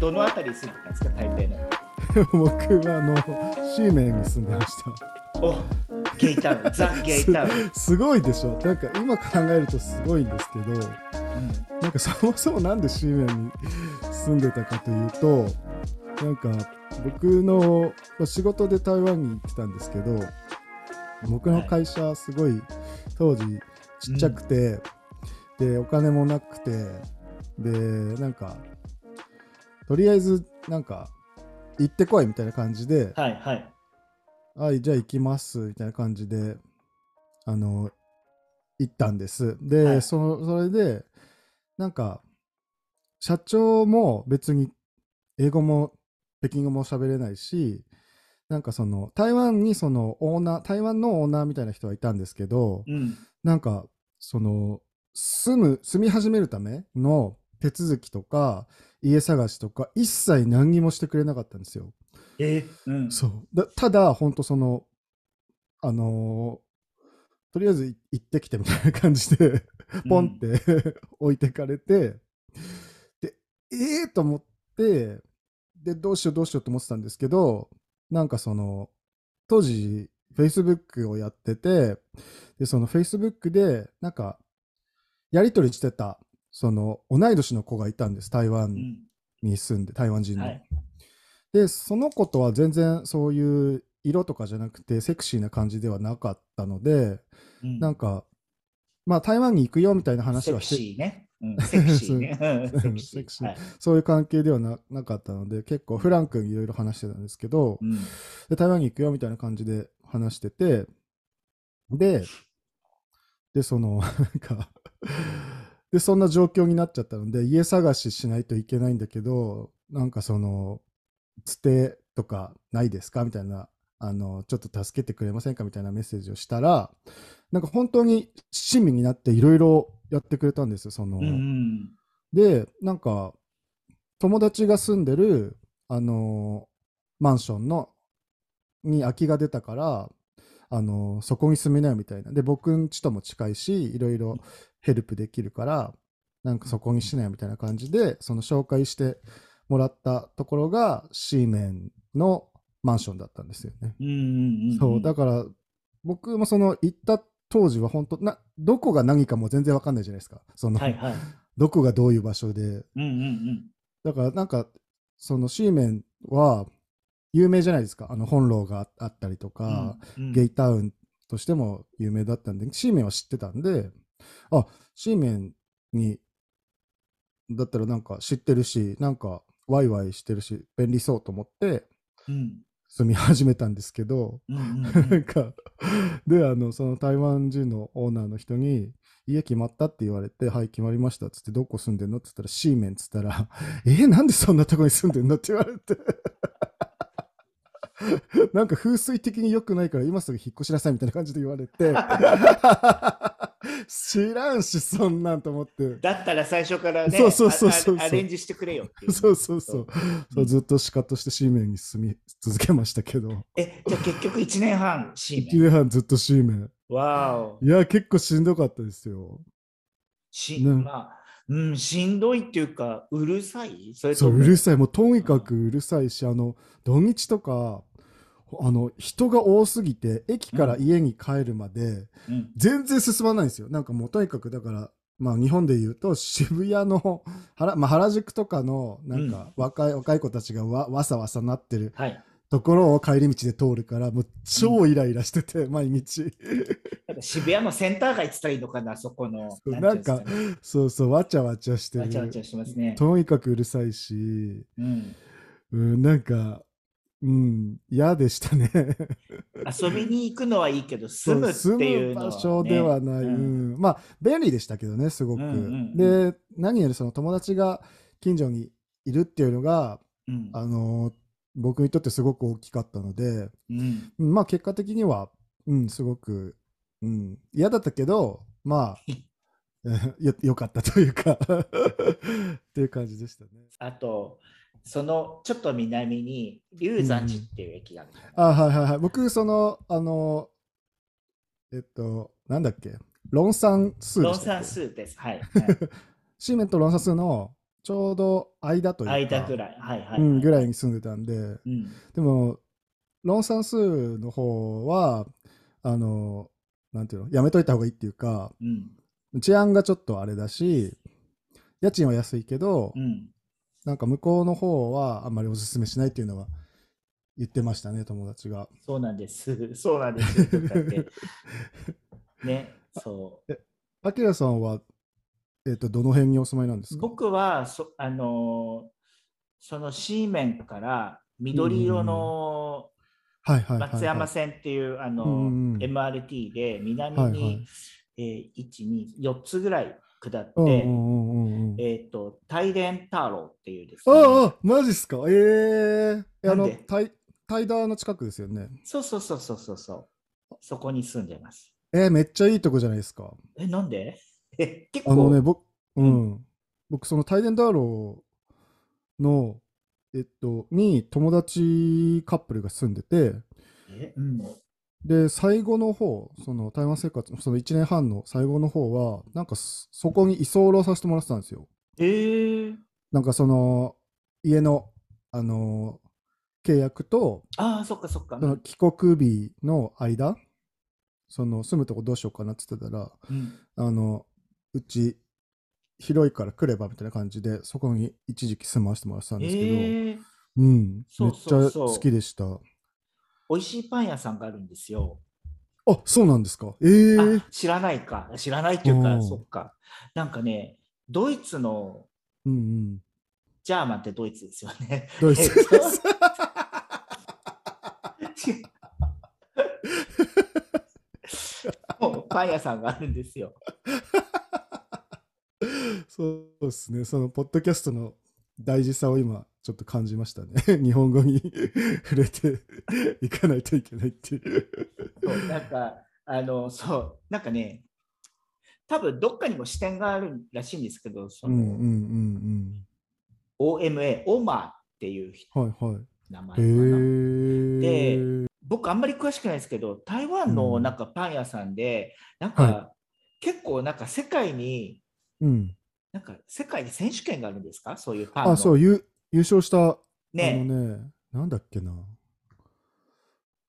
どのあたりに住んでたんですか台北の？僕はあのシーメンに住んでました。おゲイタウン。ザ・ゲイタウン、すごいでしょ。なんか今考えるとすごいんですけどうん。なんかそもそもなんでシーメンに住んでたかというとなんか僕のまあ仕事で台湾に行ってたんですけど僕の会社すごい当時ちっちゃくて、でお金もなくてでなんかとりあえずなんか行ってこいみたいな感じではいはい。はい、じゃあ行きますみたいな感じで、あの、行ったんです。で、はい。そそれで、なんか、社長も別に英語も北京語も喋れないし、なんかその、台湾にそのオーナー、台湾のオーナーみたいな人がいたんですけど、うん。なんか、その、住む、住み始めるための手続きとか、家探しとか、一切何にもしてくれなかったんですよ。えうん。そう。だただ、本当その、あのーとりあえずい行ってきてみたいな感じで、ポンって、置いてかれて、で、ええー、と思って、で、どうしようどうしようと思ってたんですけど、なんかその、当時、Facebook をやってて、で、その Facebook で、なんか、やり取りしてた、その、同い年の子がいたんです、台う湾ん。に住んで、台湾人の。はい。で、その子とは全然そういう色とかじゃなくて、セクシーな感じではなかったので、うん。なんか、まあ、台湾に行くよみたいな話はして、シーね、うん、セクシーね。う。ん。セクシー。ー。はい。そういう関係ではななかったので、結構フランクにいろいろ話してたんですけど、うん。で、台湾に行くよみたいな感じで話してて、で、で、その、なんか、で、そんな状況になっちゃったので、家探ししないといけないんだけど、なんかその、つてとかないですか？みたいな、あの、ちょっと助けてくれませんか？みたいなメッセージをしたら、なんか本当に親身になっていろいろやってくれたんですよ、その、で、なんか、友達が住んでる、あのーマンションの、に空きが出たから、あのーそこに住めないみたいな。で、僕ん家とも近いし、いろいろヘルプできるから、なんかそこにしないみたいな感じで、その紹介してもらったところが、シーメンのマンションだったんですよね。うんうんうんそう、だから、僕もその行った当時は本当な、どこが何かも全然わかんないじゃないですか。その、はいはいどこがどういう場所で。うんうんうんだからなんか、そのシーメンは有名じゃないですか。あの本楼があったりとか、うんゲイタウンとしても有名だったんで、シーメンは知ってたんで、あ、シーメンに、だったらなんか知ってるし、なんかワイワイしてるし、便利そうと思ってうん。住み始めたんですけど、うんうんうなんんか、で、あの、その台湾人のオーナーの人に、家決まったって言われて、はい、決まりましたっつって、どこ住んでんの？って言ったら、シーメンっつったら、えーなんでそんなとこに住んでんの？って言われて。なんか風水的に良くないから今すぐ引っ越しなさいみたいな感じで言われて。知らんしそんなんと思って。だったら最初からねそうそうそうアレンジしてくれよそうそうそう。そう。ずっとシカとしてシーメンに住み続けましたけど。えじゃあ結局1年半シー1メン。年半ずっとシーメン。わお。いや結構しんどかったですよ。し、ね。まあ、うん、しんどいっていうか、うるさい？それそう、うるさい。もうとにかくうるさいし、あの、土日とか、あの、人が多すぎて、駅から家に帰るまで、うん全然進まないんですよ。なんかもうとにかく、だから、まあ日本で言うと渋谷の原,、まあ、原宿とかのなんか若い,、若い子たちがわわさわさなってるはい。ところを帰り道で通るからもう超イライラしてて、毎日なんか渋谷のセンター街って言ったらいいのかな、そこの。なんかそうそうわちゃわちゃしてるわちゃわちゃしてますね。とにかくうるさいし、うん、うん、なんかうん。嫌でしたね。遊びに行くのはいいけど、住むっていうのは、ね、住む場所ではない、ううん。んまあ便利でしたけどねすごく、うんうんうん。で何よりその友達が近所にいるっていうのがうん。あの僕にとってすごく大きかったので、うん。うん。まあ結果的には、うん、すごく、うん、嫌だったけどまあ よよかったというか。っていう感じでしたね。あと、そのちょっと南に龍山寺っていう駅があるじゃない、あはいはいはい僕そのあのえっとなんだっけ？ロンサンスーでロンサンスーです。はい。はい シーメンとロンサスのちょうど間というか、間ぐらい。はいはい、はいうん、ぐらいに住んでたんで、うん。でも、ロンサンスーの方は、あの、なんていうの、やめといた方がいいっていうか、うん。治安がちょっとあれだし、家賃は安いけど、うん。なんか向こうの方はあんまりおすすめしないっていうのは言ってましたね、友達が。そうなんです。そうなんです ね、そう。アキラさんは、えっ、と、どの辺にお住まいなんですか？僕はそ、あのーその C 面から緑色の。松山線っていう、あの MRT で南に、はいはいえー1、2、4つぐらい下って。えっ、と、大連太郎っていうですね。ああ、マジっすか？ええあのタイ、タイダーの近くですよね。そうそうそうそうそうそう。そこに住んでます。えーめっちゃいいとこじゃないですか。え、なんで？え、結構。あのね、僕、う、うん僕、そのタイデンダーローの、えっと、に友達カップルが住んでて、えうん。で、最後の方、その台湾生活のその1年半の最後の方は、なんかそそこに居候させてもらってたんですよ。えー、なんかその、家の、あの契約と、ああ、そっかそっか。その帰国日の間、その住むとこどうしようかなって言ってたら、うん、あの、うち広いから来ればみたいな感じで、そこに一時期住まわせてもらってたんえですけど、ー、うん、そうめっちゃそうそう好きでした。美味しいパン屋さんがあるんですよ。あ、そうなんですか？ええあ知らないか。知らないっていうか、うんそっか。なんかね、ドイツのうんうん。ジャーマンってドイツですよね。ドイツえっと もうパン屋さんがあるんですよ。そうですね。そのポッドキャストの大事さを今ちょっと感じましたね。日本語に 触れていかないといけないっていう。そうなんか、あの、そう、なんかね、多分どっかにも視点があるらしいんですけど、その、うんうんうん OMA、オマーっていううん。はいはい。名前かへな。え。で僕あんまり詳しくないですけど、台湾うんのなんかパン屋さんで、なんはか結構なんか世界に、うん。なんか世界に選手権があるんですか？そういうパンの。あ、そう、優優勝した、あねのね、なんだっけな。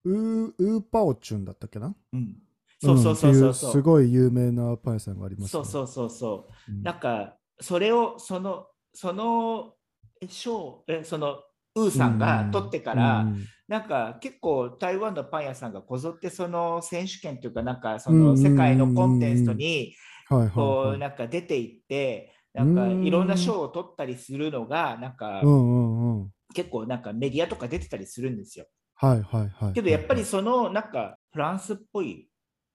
ウー、ウーパオチュンだったっけなうん。そうそうそうそうそう。んっていすごい有名なパン屋さんがあります、そうそうそうそう。うんなんか、それを、その、その、え賞、え、その、ウーさんが取ってから、うんなんか結構台湾のパン屋さんがこぞってその選手権というか、なんかそうんうんうんうんの世界のコンテストにこはい。うなんか出ていって、なんかうんいろんな賞を取ったりするのが、なんかうんうんうん。結構なんかメディアとか出てたりするんですよ。はいはいはい。けどやっぱりそのなんかフランスっぽい、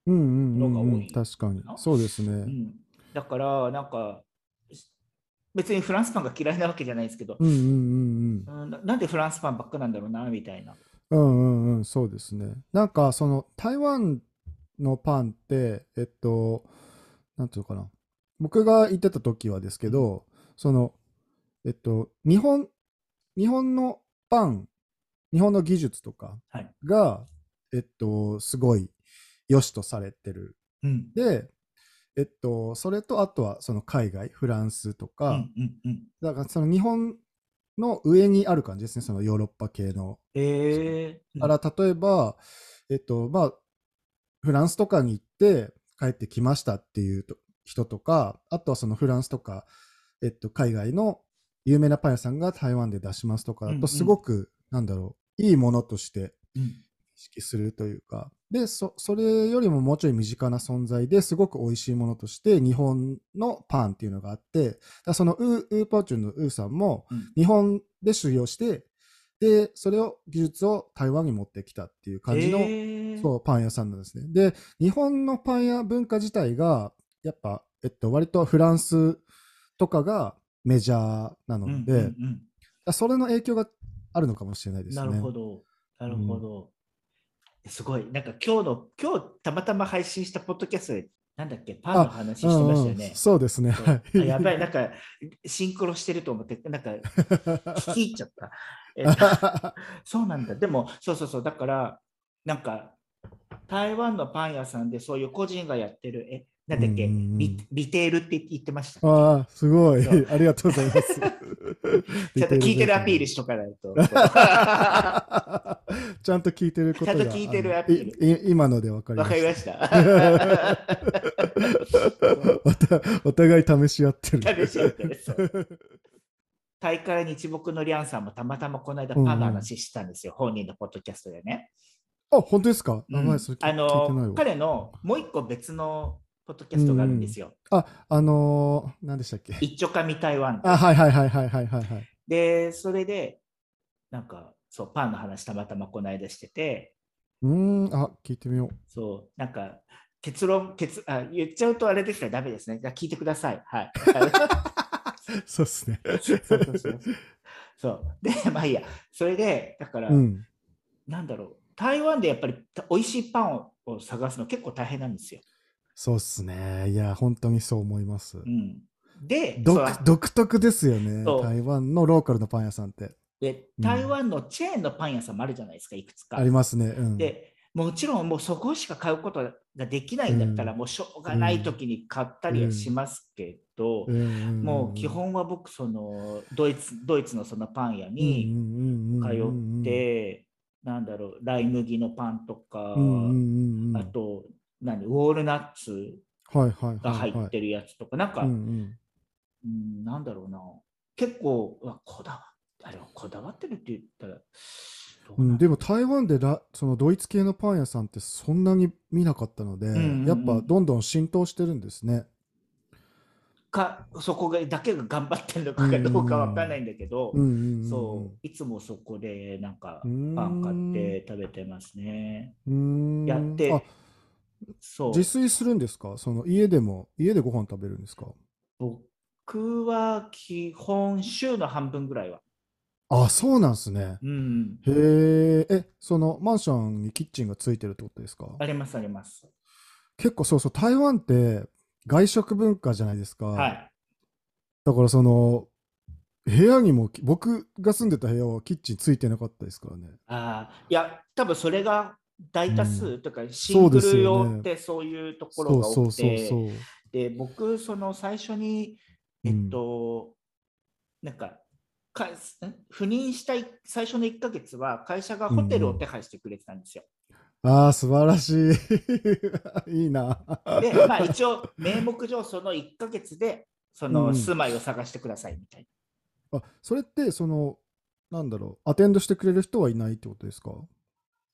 うんうんうんうん、のが多い確かにな。そうですね。うん、だからなんか別にフランスパンが嫌いなわけじゃないですけど、うんうんうんうんななんでフランスパンばっかなんだろうなみたいな。うん。うんうんうん、そうですね。なんかその台湾のパンって、えっと、なんていうのかな。僕が行ってた時はですけど、その、えっと、日本、日本のパン、日本の技術とかはい。が、えっと、すごい良しとされてる。うん。で、えっと、それとあとはその海外、フランスとうか、だからその日本の上にある感じですね、そのヨーロッパ系の。えー、だから例えば、えっと、まあ、フランスとかに行って帰ってきましたっていうと人とか、あとはそのフランスとか、えっと、海外の有名なパン屋さんが台湾で出しますとかだうんうん。と、すごく、なんだろう、いいものとしてうん。意識するというか、で、そそれよりももうちょい身近な存在ですごく美味しいものとして、日本のパンっていうのがあって、だそのウーウーパーチュンのウーさんも、うん。日本で修行して、で、それを、技術を台湾に持ってきたっていう感じの、えー。そう、パン屋さんなんですね。で、日本のパン屋文化自体が、やっぱ、えっと、割とフランスとかがメジャーなので、うんうんうんそれの影響があるのかもしれないですね。なるほど。なるほど。すごい。なんか今日の、今日たまたま配信したポッドキャストで、なんだっけ、パンの話してましたよねうんうん。そうですね。やばい、なんか、シンクロしてると思って、なんか、聞き入っちゃった。え そうなんだ。でも、そうそうそう。だから、なんか、台湾のパン屋さんでそういう個人がやってる、え、なんだっけ、リリテールって言ってました。ああ、すごい。ありがとうございます。ちょっと聞いてるアピールしとかないと。ちゃんと聞いてることがちゃんと聞いてるアピール今ので分かりましわかりました。た。お互い試し合ってる。試し合ってる大会日木のリャンさんもたまたまこの間パンの話したんですよ、本人のポッドキャストでね。あ、本当ですか、うんあのわ。彼のもう一個別のポッドキャストがあるんですよ。あ、あのー、何でしたっけ？一丁紙台湾あ、はいはいはいはいはいはいはい。で、それで、なんか、そう、パンの話たまたまこの間してて、うーん、あ、聞いてみよう。そう、なんか、結論、結あ言っちゃうとあれですからダメですね。じゃあ聞いてください。はい。そうっすね。そう。で、まあいいや。それで、だから、うん。なんだろう。台湾でやっぱりた美味しいパンをを探すの結構大変なんですよ。そうっすね。いや、本当にそう思います。うん。で、独特ですよね。台湾のローカルのパン屋さんって。でうん台湾のチェーンのパン屋さんもあるじゃないですか、いくつか。ありますね。うん。で、もちろんもうそこしか買うことができないんだったら、うんもうしょうがない時に買ったりはしますけど、もう基本は僕、そのドイツドイツのそのパン屋に通って、なんだろう、ライ麦のパンとか、あと、何、ウォールナッツが入ってるやつとか、なんか、うんうん。うん、なんだろうな、結構、こだわあれはこだわってるって言ったら、どうう。ん、でも台湾でラそのドイツ系のパン屋さんってそんなに見なかったので、んうんうん。やっぱどんどん浸透してるんですね。かそこがだけが頑張ってるのかどうかわかんないんだけど、うんうんうん、そういつもそこでなんかパン買って食べてますね。うーん。やってあそう自炊するんですか？その家でも家でご飯食べるんですか？僕は基本週の半分ぐらいは。あそうなんですね。うん、へええそのマンションにキッチンがついてるってことですか？ありますあります。結構そうそう台湾って外食文化じゃないですか。はい。だからその部屋にも僕が住んでた部屋はキッチンついてなかったですからね。あーいや、多分それが大多数、うんとかシングル用ってそういうところが多くて。で僕、その最初に、えっと、なんかかん赴任したい最初の1ヶ月は会社がホテルを手配してくれてたんですよ。ああ素晴らしい。いいな。で、まあ一応名目上その1ヶ月でそのうん住まいを探してくださいみたいな。あそれってそのなんだろうアテンドしてくれる人はいないってことですか？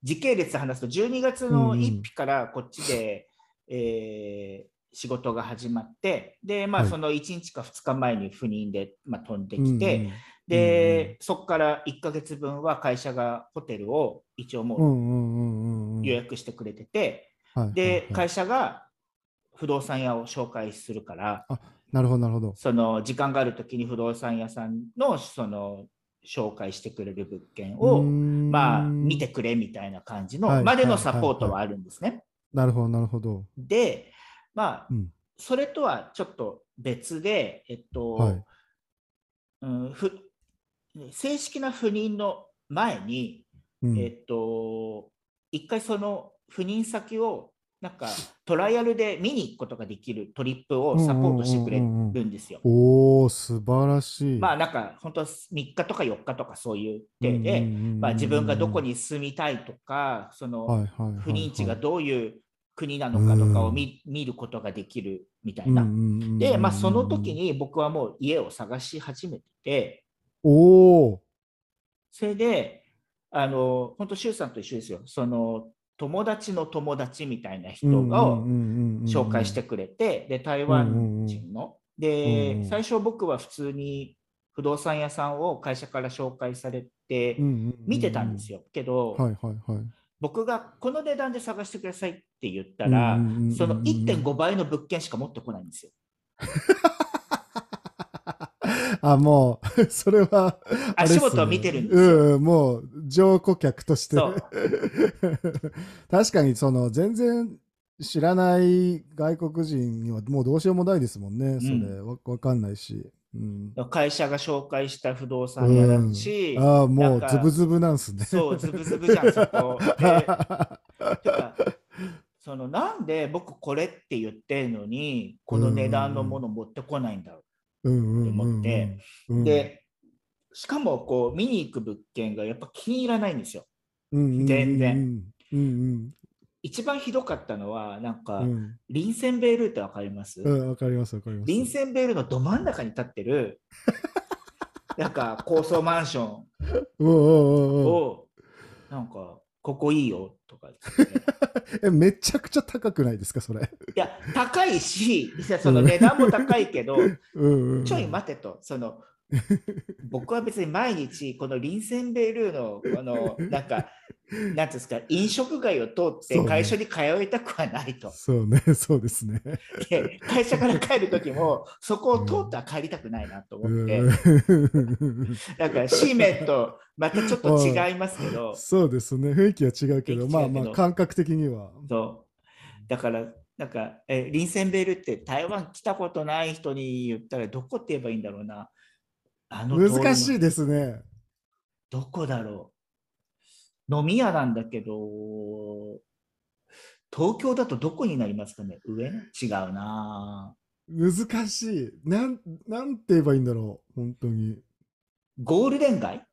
時系列で話すと12月の1日からこっちで、えー仕事が始まってで、まあ、はい。その1日か2日前に赴任で、まあ、飛んでうんうん。きて、で、そこから1ヶ月分は会社がホテルを一応もうんうんうんうんうん。う予約してくれてて、で、はい会社が不動産屋を紹介するから、なるほどなるほど。その時間があるときに不動産屋さんのその紹介してくれる物件を、まあ、見てくれみたいな感じのはいまでのサポートはあるんですね。なるほどなるほど。で、まあう、ん。それとはちょっと別で、えっと、はい。うん、ふ正式な赴任の前に、うん。えっと、一回その赴任先をなんかトライアルで見に行くことができるトリップをサポートしてくれるんですよ。おお素晴らしい。まあなんか本当3日とか4日とかそういう手で、まあ、自分がどこに住みたいとかその不妊地がどういう国なのかとかを見見ることができるみたいな。で、まあ、その時に僕はもう家を探し始めてて、おおそれで、あの、本当、周さんと一緒ですよ。その、友達の友達みたいな人を紹介してくれて、で、台湾人の。で、最初僕は普通に不動産屋さんを会社から紹介されて見てたんですよ。けど、僕がこの値段で探してくださいって言ったら、その1.5倍の物件しか持ってこないんですよ。あ、もう、それは、ね足元を見てるんですよ。うん、もう、乗顧客として。確かに、その、全然知らない外国人には、もうどうしようもないですもんね、それ。うわわかんないし。うん。会社が紹介した不動産屋だし、うんああ、もうズブズブなんすね。そう、ズブズブじゃん、そこ。そのなんで僕これって言ってるのにこの値段のもの持ってこないんだろう思って、でしかもこう見に行く物件がやっぱ気に入らないんですよ。全然。うんうん一番ひどかったのはなんか、うんリンセンベールってわかります、うん、わかりますわかります。リンセンベールのど真ん中に立ってる なんか高層マンションうんうんうんうんをなんかここいいよとか言ってえ、めちゃくちゃ高くないですか、それ？いや高いしその値段も高いけどうんうん、ちょい待てとその 僕は別に毎日このリンセンベールのこの なんかなんですか飲食街を通って会社に通いたくはないと。そうね、そうですね。で会社から帰る時も そこを通っては帰りたくないなとう思って、んだから紙面とまたちょっと違いますけど、そうですね、雰囲気は違うけど、まあまあ、感覚的には。そうだからなんかえリンセンベールって台湾来たことない人に言ったらどこって言えばいいんだろうな。あの難しいですね。どこだろう飲み屋なんだけど、東京だとどこになりますかね？上？違うな難しい。なん、なんて言えばいいんだろう、本当に。ゴールデン街？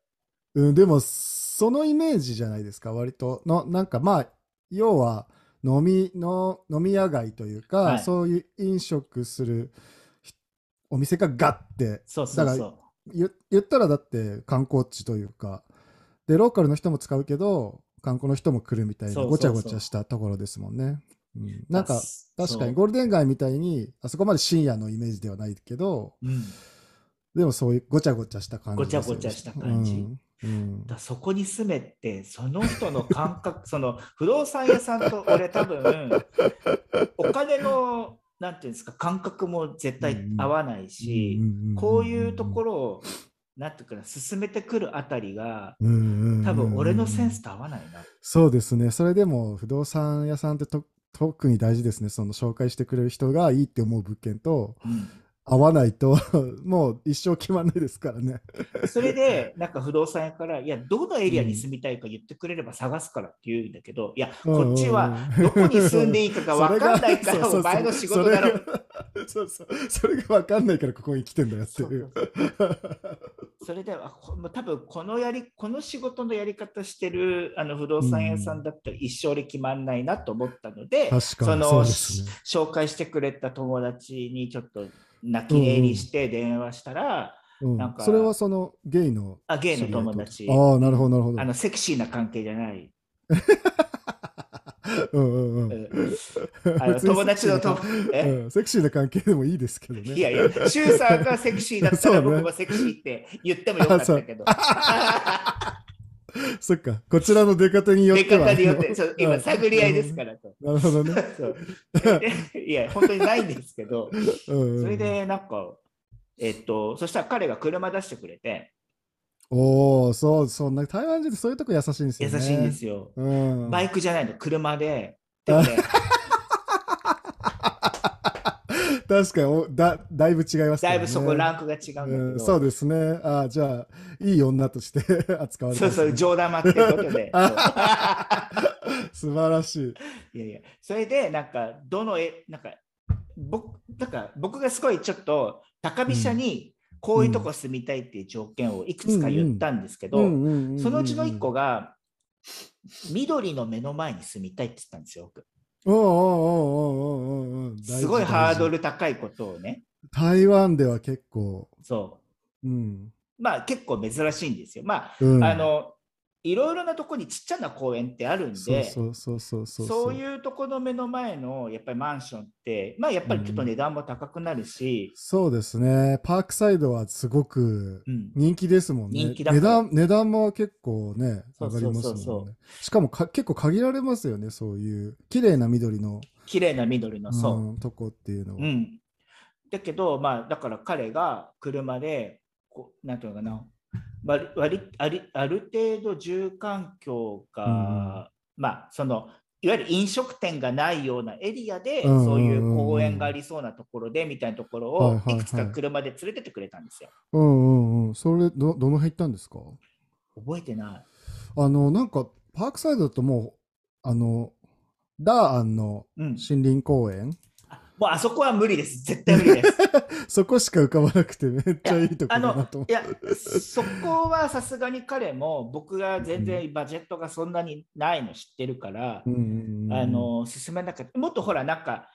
うん、でも、そのイメージじゃないですか、割と。の、なんかまあ、要は、飲みの、飲み屋街というか、はいそういう飲食するひお店がガッて、そうそうだそ言言ったらだって観光地というか、で、ローカルの人も使うけど、観光の人も来るみたいな、ごちゃごちゃしたところですもんね。うん、う。なんか、確かにゴールデン街みたいに、あそこまで深夜のイメージではないけど、そううん。でもそういうごちゃごちゃした感じごちゃごちゃした感じ。うん。うん。だそこに住めて、その人の感覚、その不動産屋さんと俺多分、お金の、なんていうんですか、感覚も絶対合わないし、こういうところを、なんていうかな、進めてくるあたりが、多分俺のセンスと合わないな。そうですね。それでも不動産屋さんってと特に大事ですね。その紹介してくれる人がいいって思う物件とうん合わないと もう一生決まんないですからね。それで、なんか不動産屋から、いや、どのエリアに住みたいか言ってくれれば探すからって言うんだけど、いや、こっちはどこに住んでいいかが 分かんないから、それがお前の仕事だろ。そうそう。それが分かんないからここに来てんだよっていう。それでは、こもう多分このやり、この仕事のやり方してるあの不動産屋さんだったら一生で決まんないなと思ったので、確かそのね。紹介してくれた友達にちょっと泣き寝入りして電話したら、うんなんかそれはそのゲイのあ、ゲイの友達、ああ、なるほど、なるほどあ。のセクシーな関係じゃない。うんうんうん。うんあの友達のと、え？うんセクシーな関係でもいいですけどね。いやいや、シュウさんがセクシーだったら僕もセクシーって言ってもよかったけど。そっか、こちらの出方によっ出ては。方によって、今探り合いですからと。なるほどね。いや、本当にないんですけど、それでなんか、えっと、そしたら彼が車出してくれて、おお、そう、そんな台湾人ってそういうとこ優しいんですよね。優しいんですよ。うん。バイクじゃないの、車で。でもね、確かにおだ、だいぶ違いますねだいぶそこランクが違うんだそうですね。ああ、じゃあ、いい女として 扱われてますねそうそう、冗談待ってることで。素晴らしい。いやいや、それで、なんか、どの絵、なんか、僕、なんか、僕がすごいちょっと、高飛車に、こういうとこ住みたいっていう条件をいくつか言ったんですけど、そのうちの一個が、緑の目の前に住みたいって言ったんですよ。僕すごいハードル高いことをね、台湾では結構、そうん。う。まあ結構珍しいんですよ。まあ、うん、あの、いろいろなとこにちっちゃな公園ってあるんで、そうそうそうそうそうう。いうとこの目の前のやっぱりマンションって、まあやっぱりちょっと値段も高くなるし、そうですね。パークサイドはすごくうん、人気ですもんね。人気だから値段値段も結構ね、上がりますもんね。しかもか結構限られますよね、そういう綺麗な緑の、綺麗な緑の、そう。うんとこっていうのは。うん。だけど、まあ、だから彼が車で、こうなんていうのかな、割ありある程度住環境が、まあ、その、いわゆる飲食店がないようなエリアで、うんそういう公園がありそうなところで、みたいなところをはいくつか車で連れてってくれたんですよ。うんうんうん。それど、どの辺行ったんですか？覚えてない。あの、なんか、パークサイドだともう、あの、ダアンのうん、森林公園、もうあそこは無理です。絶対無理です。そこしか浮かばなくてめっちゃいいとこあだなと思のいや、そこはさすがに彼も僕が全然バジェットがそんなにないの知ってるから、うんうんうんあの進めなかった。もっとほら、なんか、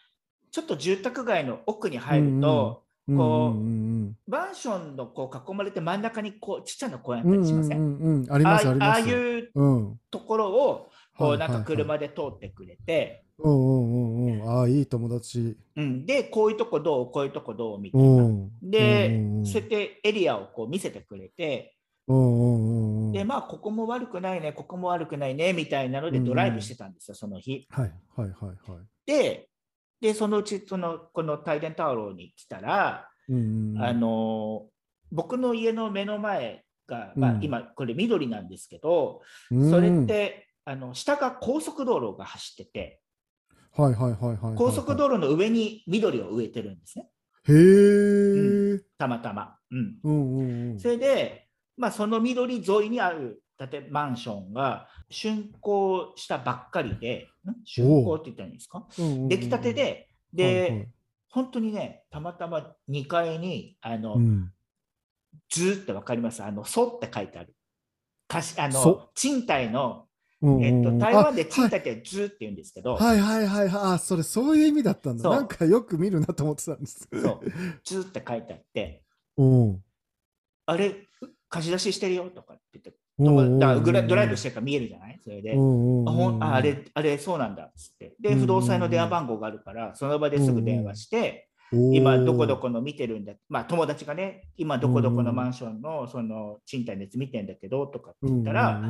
ちょっと住宅街の奥に入ると、こううんマンションのこう囲まれて真ん中にこうちっちゃな公園あうんうんったりしません、うんうんうんありあいううん。ところをこはいうなんか車で通ってくれて、うんうんうんうん。ああいい友達。うん、で、こういうとこどう？こういうとこどう？みたういな。んで、うんうん。そうやってエリアをこう見せてくれて、うんうんうんで、まあ、ここも悪くないね、ここも悪くないね、みたいなのでドライブしてたんですよ、その日。はい。はいはいはいで、でそのうちそのこの大電タワーに来たら、うんうんあの僕の家の目の前が、まあう、ん。今これ緑なんですけど、うん。それってあの下が高速道路が走ってて、はいはいはいはいはい高速道路の上に緑を植えてるんですね、へえたまたま。うん、うんうんうん。それで、まあ、その緑沿いにある建てマンションが竣工したばっかりで、ん？竣工って言ったらいいんですか？う。んうんうん出来たてで、はいで、はい。本当にね、たまたま2階に、あの、うん。ずーってわかります？あの、ソって書いてある。かしあそ。の賃貸の、うんうんえっと、うん台湾であ賃貸ってずーって言うんですけど、はい。はい。はい。はい。あそれそういう意味だったんだ。なんかよく見るなと思ってたんですそう、ずーって書いてあって、うん。あれ、貸し出ししてるよとかって言って、だグラドライブしてるから見えるじゃない？それで。あほんああうんれ、あれ、そうなんだっつって。で、うん。不動産の電話番号があるから、その場ですぐ電話して、今どこどこの見てるんだ、まあ友達がね、今どこどこのマンションのその賃貸のやつ見てんだけどとかって言ったら、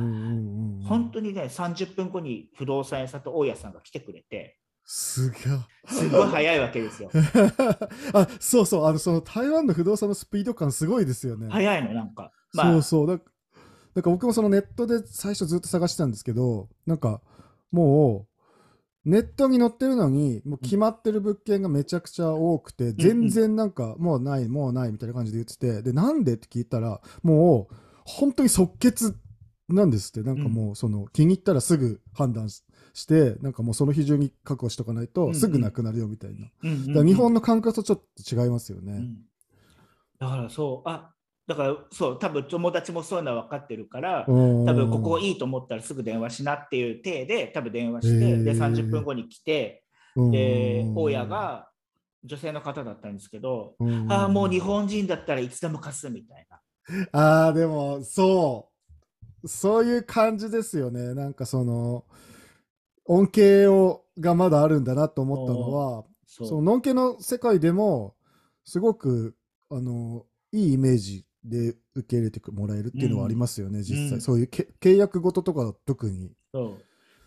本当にね、30分後に不動産屋さんと大家さんが来てくれて、すがすごい早いわけですよ。あそうそうあのその台湾の不動産のスピード感すごいですよね。早いの、なんか。まあ、そうそうだなんか僕もそのネットで最初ずっと探してたんですけどなんかもうネットに載ってるのにもう決まってる物件がめちゃくちゃ多くて、全然なんかもうないもうないみたいな感じで言っててでなんでって聞いたらもう本当に即決なんですって。なんかもうその気に入ったらすぐ判断ししてなんかもうその日中に確保しとかないとすぐなくなるよみたいな、だから日本の感覚とちょっと違いますよね。うん。だからそう、あだからそう、多分友達もそういうのは分かってるから、多多分ここいいと思ったらすぐ電話しなっていう体で、多分電話して、で、30分後に来て、で、大家、が女性の方だったんですけど、ああ、もう日本人だったらいつでも貸すみたいな。ああ、でも、そう。そういう感じですよね。なんかその、恩恵をがまだあるんだなと思ったのは、その、ノンケの世界でも、すごく、あの、いいイメージで受け入れてもらえるっていうのはありますよね、実際。うん。そういうけ契約事とか特に。そう。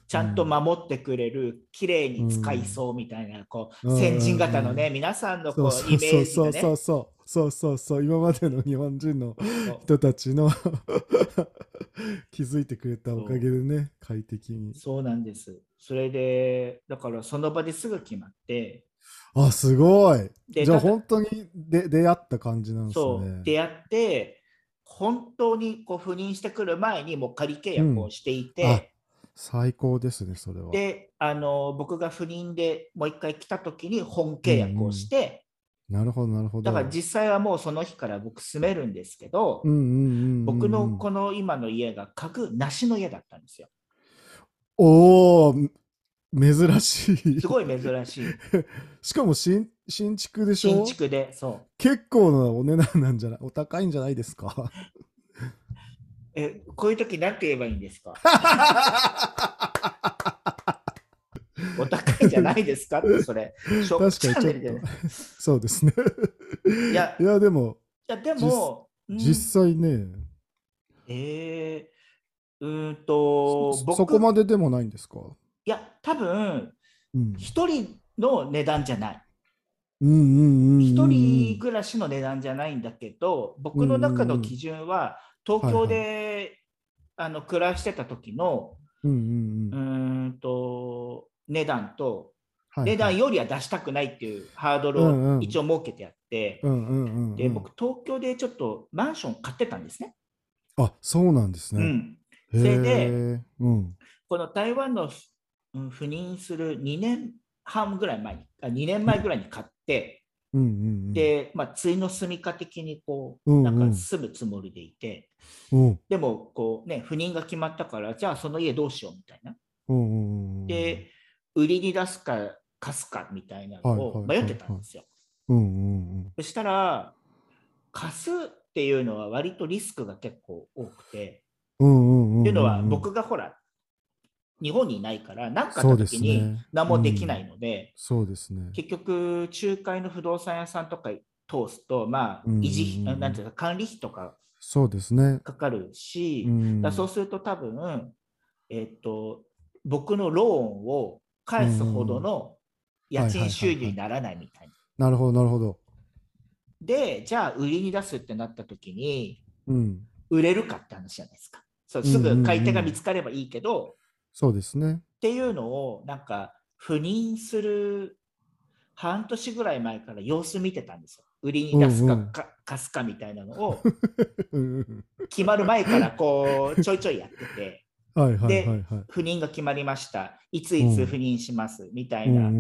ちゃんと守ってくれる、綺麗に使いそうみたいな、こう、うん。先人型のね、皆さんのこそううイメージそうがね。そうそうそうそうそう。今までの日本人の人たちの 気づいてくれたおかげでね快適に。そうなんです。それで、だからその場ですぐ決まって、あすごい。じゃあ本当にで出会った感じなんですそう、ね出会って、本当にこう赴任してくる前にもう仮契約をしていて、最高ですねそれは。であの僕が赴任でもう一回来た時に本契約をして、なるほどなるほど。だから実際はもうその日から僕住めるんですけど、うんうんうんうんうん僕のこの今の家が家具なしの家だったんですよ。おお珍しい。すごい珍しい。しかも新新築でしょ？新築で、そう。結構なお値段なんじゃない？お高いんじゃないですか？え、こういう時なんて言えばいいんですか？お高いんじゃないですか？って、それ。ショックチャンネルでね。そうですね。いや、いやでもいやでも、うん。実際ね、えー、うーんと、そこまででもないんですか、いや、多分うん、一人の値段じゃない。一人暮らしの値段じゃないんだけど、僕の中の基準は、東京で、あの暮らしてた時の、うんうんううんーんと、値段と、はい値段よりは出したくないっていうハードルを一応設けてやって、で、僕、東京でちょっとマンション買ってたんですね。あそうなんですね。うん。へそれでーうん。この台湾のうん、赴任する2年半ぐらい前に、あ2年前ぐらいに買って、うんうんうん、で、まあ、ついの住みか的にこう、なんか住むつもりでいて、うん、でもこう、ね、赴任が決まったから、じゃあその家どうしようみたいな。うんうんうん、で、売りに出すか貸すかみたいなのを迷ってたんですよ。そしたら、貸すっていうのは割とリスクが結構多くて、っていうのは僕がほら、日本にいないから何かあった時に何もできないので、そうですね、結局仲介の不動産屋さんとか通すとまあ維持費、なんていうか管理費とかそうですね。かかるし、だそうすると多分えっ、と僕のローンを返すほどの家賃収入にならないみたいな。なるほどなるほど。でじゃあ売りに出すってなった時に、うん、売れるかって話じゃないですか。そうすぐ買い手が見つかればいいけど、そうですね。っていうのを、なんか、赴任する半年ぐらい前から様子見てたんですよ。売りに出すか,、うんうん、か貸すかみたいなのを、決まる前からこう、ちょいちょいやってて。で、赴任が決まりました。いついつ赴任します、みたいな、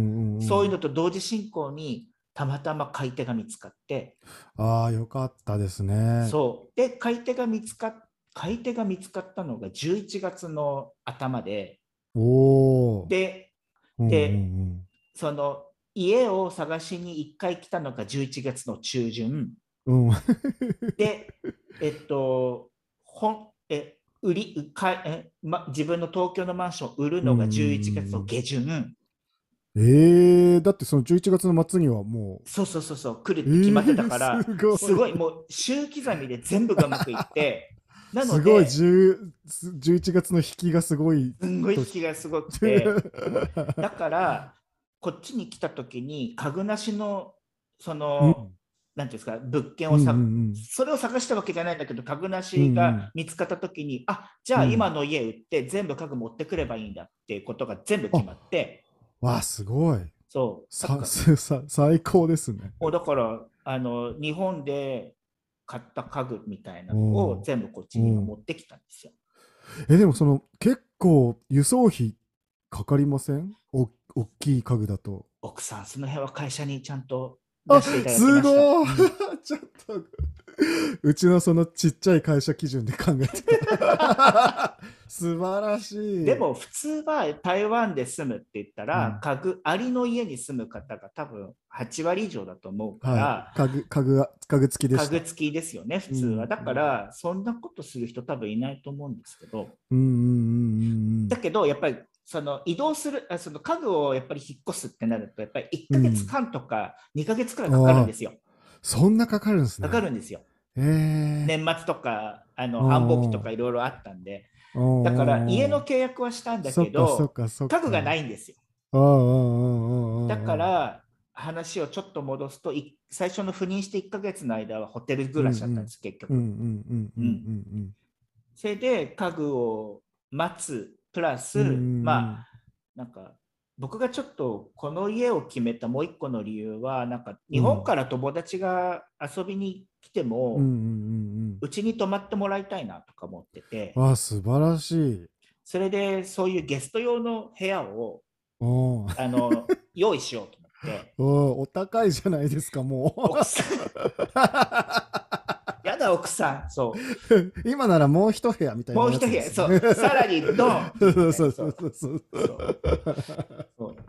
そういうのと同時進行に、たまたま買い手が見つかって。ああ、よかったですね。そう。で、買い手が見つかっ買い手が見つかったのが11月の頭で、で、で、うんうん、その家を探しに1回来たのが11月の中旬、うん、で、えっと、ほえ売りかえ、ま、自分の東京のマンションを売るのが11月の下旬。えー、だってその11月の末にはもう。そうそうそうそう、来るって決まってたから、えー、すごい。すごいもう週刻みで全部がうまくいって、なのですごい11月の引きがすごい。すごい引きがすごくて。だから、こっちに来た時に家具なしの、その、うん、なんていうんですか、物件をさ、うんうんうん、それを探したわけじゃないんだけど、家具なしが見つかった時に、うんうん、あじゃあ今の家売って全部家具持ってくればいいんだっていうことが全部決まって。わあ、すごい。そう。最高ですね。もうだから、あの日本で買った家具みたいなのを全部こっちに持ってきたんですよ。えでもその結構輸送費かかりません？お大きい家具だと。奥さんその辺は会社にちゃんと出していただきました。すごい、ちょっとうちのそのちっちゃい会社基準で考えてた。素晴らしい。でも普通は台湾で住むって言ったら、うん、家具、ありの家に住む方が多分8割以上だと思うから、はい、家具、家具、家具付きです。家具付きですよね、普通は。うん、だから、そんなことする人多分いないと思うんですけど。だけど、やっぱりその移動するあその家具をやっぱり引っ越すってなるとやっぱり1か月半とか2か月くらいかかるんですよ。そんなかかるんですね。かかるんですよ。年末とかあの繁忙期とかいろいろあったんで。だから家の契約はしたんだけど家具がないんですよ。だから話をちょっと戻すと最初の赴任して1か月の間はホテル暮らしだったんです、結局。それで家具を待つプラスまあなんか僕がちょっとこの家を決めたもう一個の理由はなんか日本から友達が遊びに来てもうち、に泊まってもらいたいなとか思ってて。わあ素晴らしい。それでそういうゲスト用の部屋をあの用意しようと思って。おお高いじゃないですかもう。や だ奥さん。そう。今ならもう一部屋みたいな、ね、もう一部屋。そう。さらにドン。そうそうそうそうそう。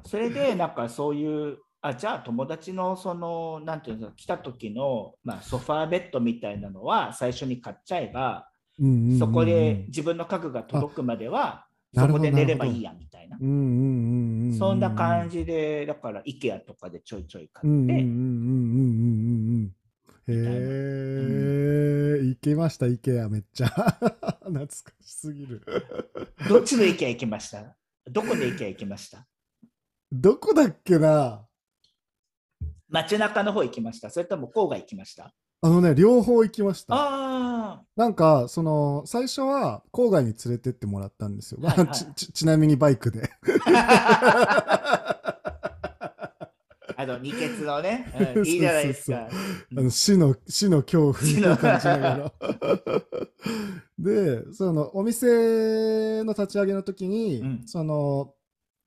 それでなんかそういうあじゃあ友達のそのなんていうの来た時の、まあ、ソファーベッドみたいなのは最初に買っちゃえば、そこで自分の家具が届くまではそこで寝ればいいやみたいな。そんな感じでだから IKEA とかでちょいちょい買ってへえ、行けました、IKEA めっちゃ。懐かしすぎる。どっちの IKEA 行きました？どこで IKEA 行きました？どこだっけな？街中の方行きました？それとも郊外行きました？あのね、両方行きました。あなんか、その、最初は郊外に連れてってもらったんですよ。はいはい、ちちなみにバイクで。あの、二血のね、うん、いいじゃないですか。あの死の、死の恐怖を感じながら。で、その、お店の立ち上げの時に、うん、その、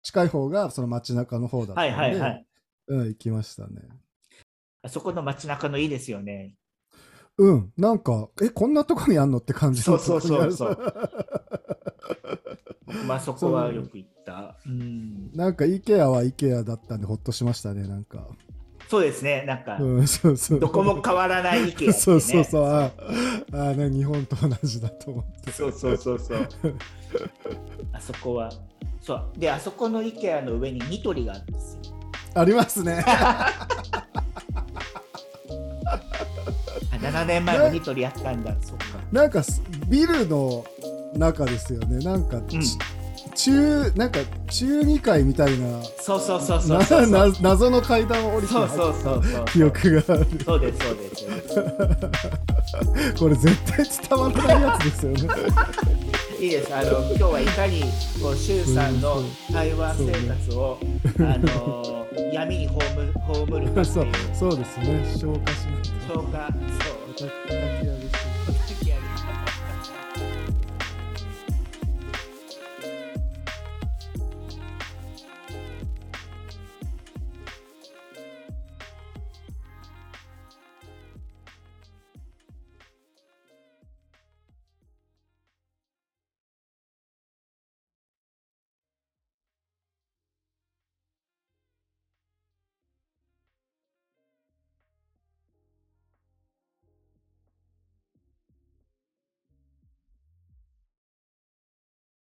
近い方がその街中の方だったんで、はいはいはい。うん、行きましたね。あそこの街中のいいですよね。うん、なんか、え、こんなとこにあんの？って感じのそうそうそうそう まあそこはよく行った。うん。なんか、IKEA は IKEA だったんで、ほっとしましたね、なんか。そうですね。なんか、うん、そうそう。どこも変わらない IKEA ってね。そうそうそう、ああ、ね、日本と同じだと思って。そうそうそうそう。あそこは。そう。で、あそこの IKEA の上にニトリがあるんですよ。ありますね。あ7年前もニトリやったんだ。そっか。なんかすビルの中ですよね。なんか、ちうん中なんか中二階みたいなそうそうそうそうそう。謎の階段を降りてそうそうそうそう。記憶がある。そうですそうです。これ絶対伝わらないやつですよね。いいです。あの今日はいかにこう周さんの台湾生活を、あの闇に葬る葬るかってそういうそうですね。消化しないと。消化そう。